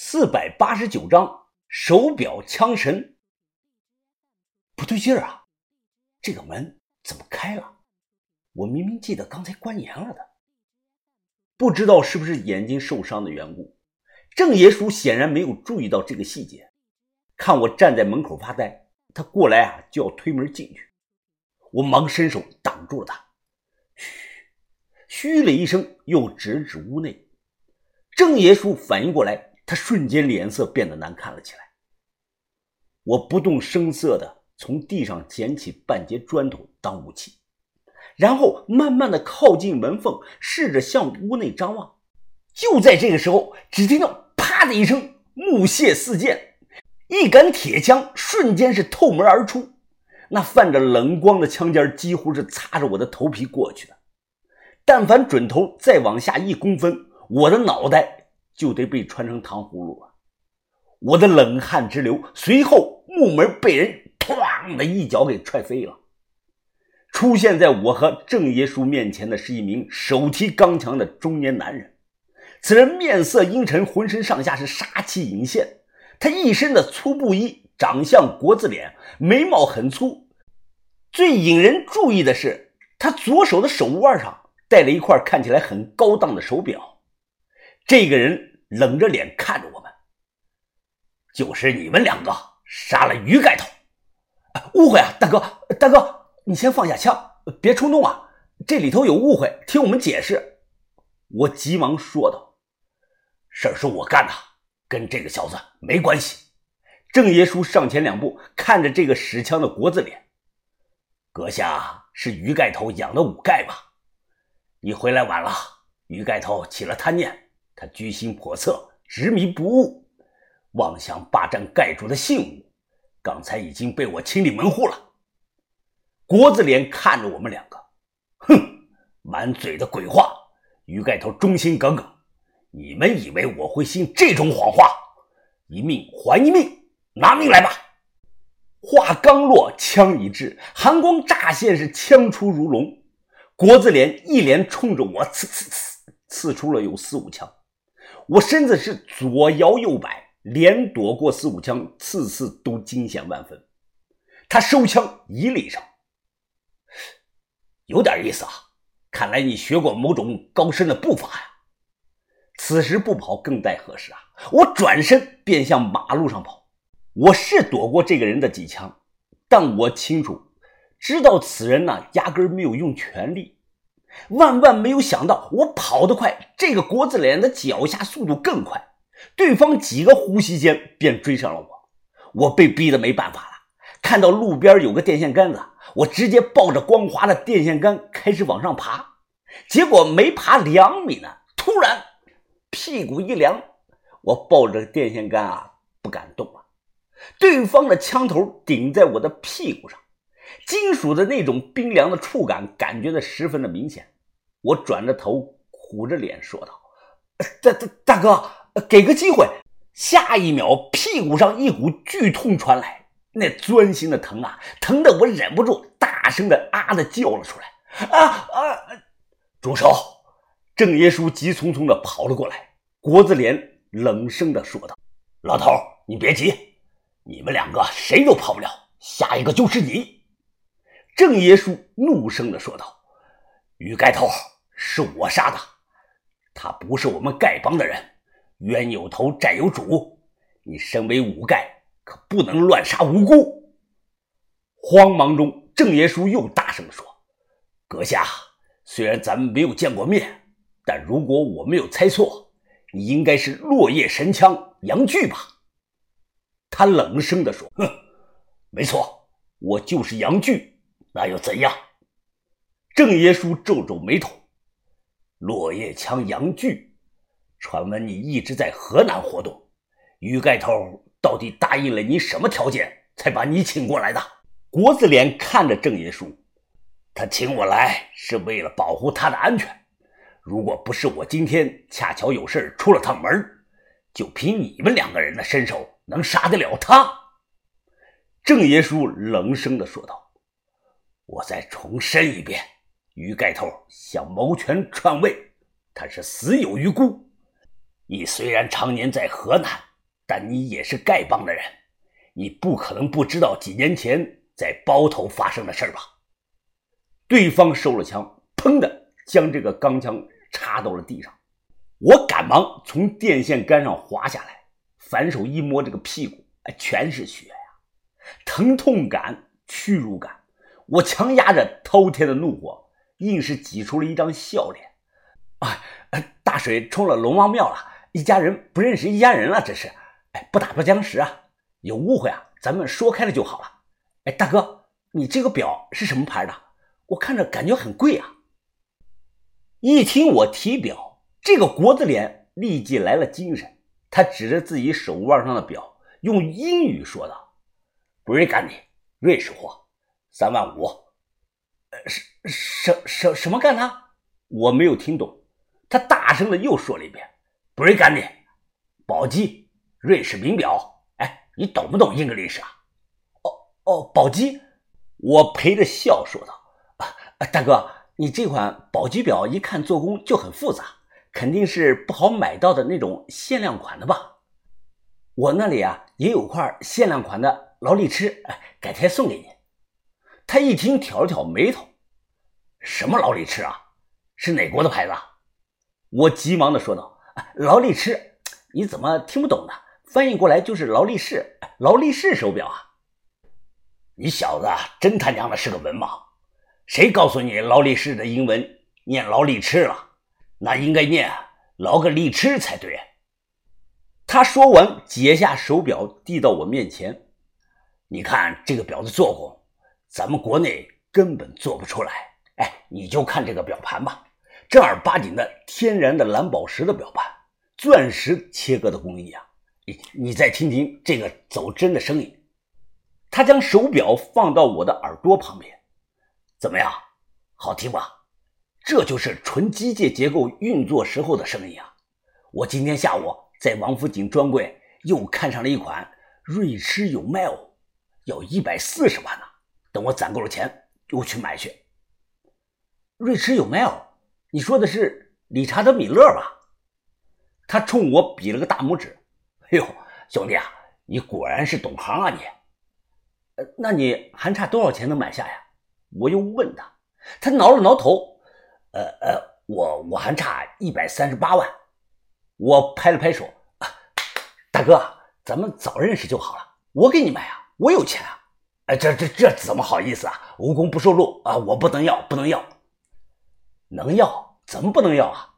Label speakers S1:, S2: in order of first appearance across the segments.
S1: 四百八十九章手表枪神。不对劲儿啊！这个门怎么开了？我明明记得刚才关严了的。不知道是不是眼睛受伤的缘故，郑爷叔显然没有注意到这个细节。看我站在门口发呆，他过来啊就要推门进去，我忙伸手挡住了他。嘘，嘘了一声，又指了指屋内。郑爷叔反应过来。他瞬间脸色变得难看了起来。我不动声色的从地上捡起半截砖头当武器，然后慢慢的靠近门缝，试着向屋内张望。就在这个时候，只听到“啪”的一声，木屑四溅，一杆铁枪瞬间是透门而出，那泛着冷光的枪尖几乎是擦着我的头皮过去的。但凡准头再往下一公分，我的脑袋。就得被穿成糖葫芦了，我的冷汗直流。随后，木门被人“砰”的一脚给踹飞了。出现在我和郑爷叔面前的是一名手提钢枪的中年男人。此人面色阴沉，浑身上下是杀气隐现。他一身的粗布衣，长相国字脸，眉毛很粗。最引人注意的是，他左手的手腕上戴了一块看起来很高档的手表。这个人冷着脸看着我们，就是你们两个杀了于盖头，误会啊，大哥，大哥，你先放下枪，别冲动啊，这里头有误会，听我们解释。我急忙说道：“事儿是我干的，跟这个小子没关系。”郑爷叔上前两步，看着这个使枪的国字脸，阁下是于盖头养的五盖吧？你回来晚了，于盖头起了贪念。他居心叵测，执迷不悟，妄想霸占盖主的信物。刚才已经被我清理门户了。国字脸看着我们两个，哼，满嘴的鬼话。于盖头忠心耿耿，你们以为我会信这种谎话？一命还一命，拿命来吧！话刚落，枪已至，寒光乍现，是枪出如龙。国字脸一连冲着我刺刺刺，刺出了有四五枪。我身子是左摇右摆，连躲过四五枪，次次都惊险万分。他收枪，咦了一声：“有点意思啊，看来你学过某种高深的步法呀。”此时不跑更待何时啊！我转身便向马路上跑。我是躲过这个人的几枪，但我清楚，知道此人呢，压根没有用全力。万万没有想到，我跑得快，这个国字脸的脚下速度更快，对方几个呼吸间便追上了我。我被逼得没办法了，看到路边有个电线杆子，我直接抱着光滑的电线杆开始往上爬。结果没爬两米呢，突然屁股一凉，我抱着电线杆啊不敢动了。对方的枪头顶在我的屁股上。金属的那种冰凉的触感，感觉的十分的明显。我转着头，苦着脸说道：“大大大哥，给个机会。”下一秒，屁股上一股剧痛传来，那钻心的疼啊，疼得我忍不住大声的啊的叫了出来。啊啊！住手！郑爷叔急匆匆的跑了过来，国字脸冷声的说道：“老头，你别急，你们两个谁都跑不了，下一个就是你。”郑爷叔怒声的说道：“于盖头是我杀的，他不是我们丐帮的人，冤有头债有主。你身为五丐，可不能乱杀无辜。”慌忙中，郑爷叔又大声说：“阁下，虽然咱们没有见过面，但如果我没有猜错，你应该是落叶神枪杨巨吧？”他冷声的说：“哼，没错，我就是杨巨。”那又怎样？郑爷叔皱皱眉头。落叶枪杨巨，传闻你一直在河南活动。于盖头到底答应了你什么条件，才把你请过来的？国字脸看着郑爷叔，他请我来是为了保护他的安全。如果不是我今天恰巧有事出了趟门，就凭你们两个人的身手，能杀得了他？郑爷叔冷声的说道。我再重申一遍，于盖头想谋权篡位，他是死有余辜。你虽然常年在河南，但你也是丐帮的人，你不可能不知道几年前在包头发生的事吧？对方收了枪，砰的将这个钢枪插到了地上。我赶忙从电线杆上滑下来，反手一摸这个屁股，哎，全是血呀！疼痛感、屈辱感，我强压着滔天的怒火，硬是挤出了一张笑脸。啊，大水冲了龙王庙了，一家人不认识一家人了，这是。哎，不打不相识啊！有误会啊，咱们说开了就好了。哎，大哥，你这个表是什么牌的？我看着感觉很贵啊。一听我提表，这个国字脸立即来了精神，他指着自己手腕上的表，用英语说道 b r i g a n d 瑞士货，三万五。呃，什什什什么干的？我没有听懂。他大声的又说了一遍 b r i g a n d 宝鸡。瑞士名表，哎，你懂不懂英格丽史啊？哦哦，宝鸡，我陪着笑说道：“啊，大哥，你这款宝鸡表一看做工就很复杂，肯定是不好买到的那种限量款的吧？我那里啊也有块限量款的劳力士，哎，改天送给你。”他一听挑了挑眉头：“什么劳力士啊？是哪国的牌子？”我急忙的说道：“劳力士，你怎么听不懂呢？”翻译过来就是劳力士，劳力士手表啊！你小子真他娘的是个文盲！谁告诉你劳力士的英文念劳力吃了？那应该念劳个力吃才对。他说完，解下手表递到我面前。你看这个表的做工，咱们国内根本做不出来。哎，你就看这个表盘吧，正儿八经的天然的蓝宝石的表盘，钻石切割的工艺啊！你你再听听这个走针的声音，他将手表放到我的耳朵旁边，怎么样？好听吧？这就是纯机械结构运作时候的声音啊！我今天下午在王府井专柜又看上了一款瑞驰有迈哦，要一百四十万呢。等我攒够了钱，就去买去。瑞驰有迈哦，你说的是理查德米勒吧？他冲我比了个大拇指。哎呦，兄弟啊，你果然是懂行啊你！那你还差多少钱能买下呀？我又问他，他挠了挠头，呃呃，我我还差一百三十八万。我拍了拍手，大哥，咱们早认识就好了，我给你买啊，我有钱啊！哎，这这这怎么好意思啊？无功不受禄啊！我不能要，不能要，能要？怎么不能要啊？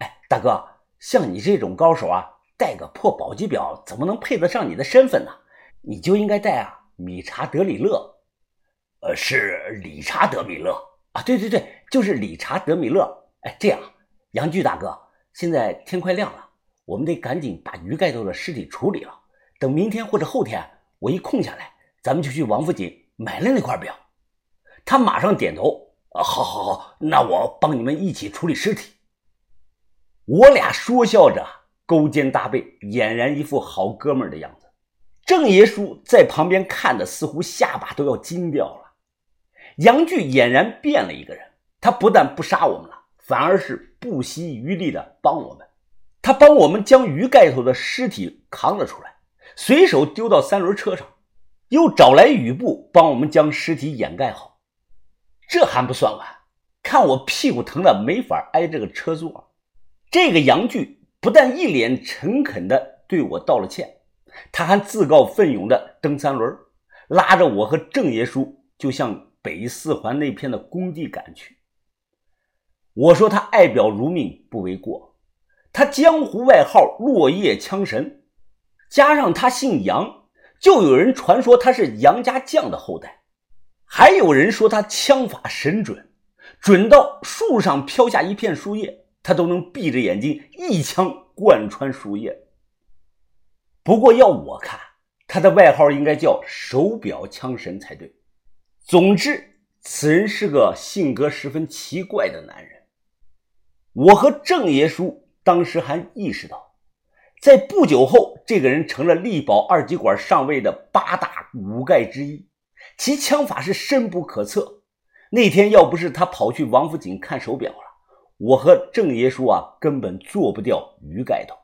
S1: 哎，大哥，像你这种高手啊！戴个破宝鸡表怎么能配得上你的身份呢？你就应该戴啊，米查德里勒，呃，是理查德米勒啊，对对对，就是理查德米勒。哎，这样，杨巨大哥，现在天快亮了，我们得赶紧把鱼盖头的尸体处理了。等明天或者后天我一空下来，咱们就去王府井买了那块表。他马上点头，啊，好，好，好，那我帮你们一起处理尸体。我俩说笑着。勾肩搭背，俨然一副好哥们的样子。郑爷叔在旁边看的，似乎下巴都要惊掉了。杨巨俨然变了一个人，他不但不杀我们了，反而是不惜余力的帮我们。他帮我们将鱼盖头的尸体扛了出来，随手丢到三轮车上，又找来雨布帮我们将尸体掩盖好。这还不算完，看我屁股疼的没法挨这个车座，这个杨巨。不但一脸诚恳地对我道了歉，他还自告奋勇地蹬三轮，拉着我和郑爷叔就向北四环那片的工地赶去。我说他爱表如命不为过，他江湖外号落叶枪神，加上他姓杨，就有人传说他是杨家将的后代，还有人说他枪法神准，准到树上飘下一片树叶。他都能闭着眼睛一枪贯穿树叶。不过要我看，他的外号应该叫手表枪神才对。总之，此人是个性格十分奇怪的男人。我和郑爷叔当时还意识到，在不久后，这个人成了力保二极管上位的八大武盖之一，其枪法是深不可测。那天要不是他跑去王府井看手表了。我和郑爷叔啊，根本做不掉鱼盖头。